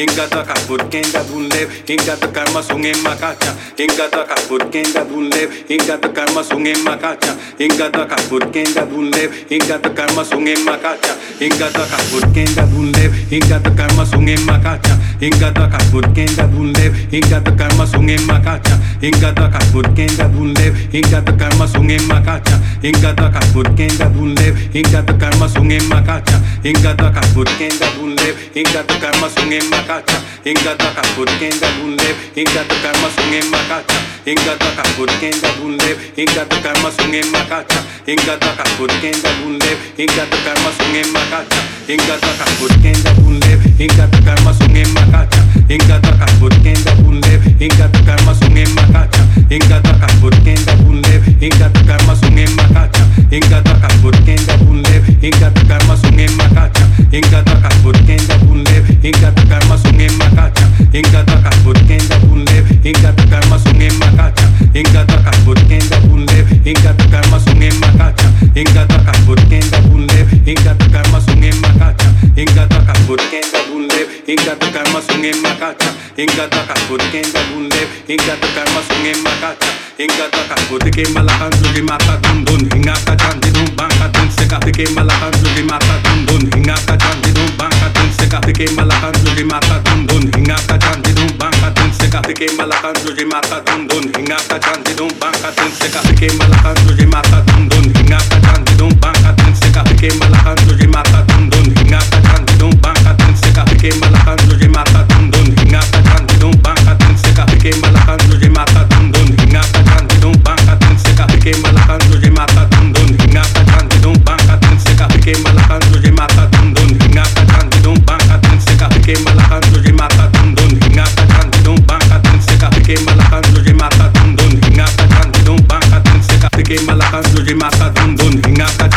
Inga da ka put kenga dun lev. Inga da karma sunge makacha. Inga da ka put kenga dun lev. Inga da karma sunge makacha. Inga da ka put kenga dun lev. Inga da karma sunge makacha. Inga da ka put kenga dun lev. Inga da karma sunge makacha. Inga takaput kenda bunlev Inga takar masung en makacha Inga takaput kenda bunlev Inga takar masung en makacha Inga takaput kenda bunlev Inga takar masung en makacha Inga takaput kenda bunlev Inga takar masung en makacha Inga takaput kenda bunlev Inga takar masung en makacha Inga takaput kenda bunlev Inga takar masung en makacha Inga takaput kenda bunlev Inga takar masung en makacha Inga takaput kenda bunlev Inga takar masung en makacha Inga takaput kenda bunlev Inga takar masung en makacha Inga takaput kenda bunlev Inga takar masung en makacha Inga takaput kenda bunlev Inga takar masung en makacha Inga takaput kenda bunlev Inga takar masung en makacha Inga takaput kenda bunlev Inga takar masung en makacha macacha, engataca, porquenda bunlev, engatacar más un en macacha, engataca, porquenda bunlev, engatacar más un en macacha, engataca, porque malacan, lo que mata dun dun, engata dun dun secate que malacan, lo mata dun dun, engata chante dun banca dun secate que malacan, lo que mata dun dun, engata chante dun banca dun secate que malacan, lo que mata dun dun, engata chante dun banca dun mata dun Inga engata chante dun mata dun dun. Seka ke mata dun dun seka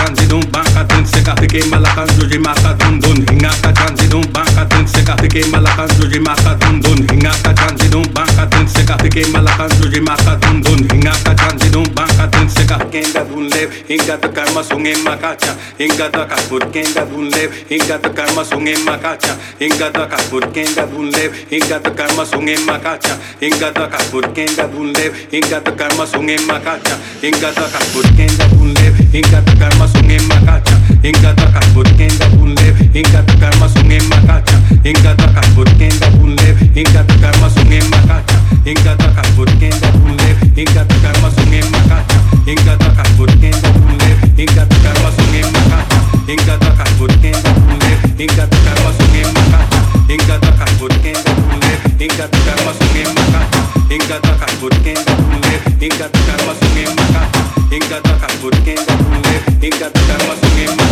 bangka dun seka ke malakan sugi mata dundun Hinga ka chanti dun bangka dun seka ke malakan sugi mata dundun Hinga ka chanti dun bangka dun seka ke malakan sugi mata dundun Hinga ka chanti dun bangka dun seka kenda bunlev Hinga takar masung en makacha Hinga takaput kenda bunlev Hinga takar masung en makacha Hinga takaput kenda bunlev Hinga takar masung en makacha Hinga takaput kenda bunlev Hinga takar masung en makacha Hinga takaput kenda bunlev Hinga takar masung en makacha inga taka burkenda bunlev inga taka masunge makacha inga taka burkenda bunlev inga taka masunge makacha inga taka burkenda bunlev inga taka masunge makacha inga taka burkenda bunlev Hinga takar masung en makacha Hinga takaput kenda bunlev Hinga takar masung en makacha Hinga takaput kenda bunlev Hinga takar masung en makacha Hinga takaput kenda bunlev Hinga takar masung en makacha Hinga takaput kenda bunlev Hinga takar masung en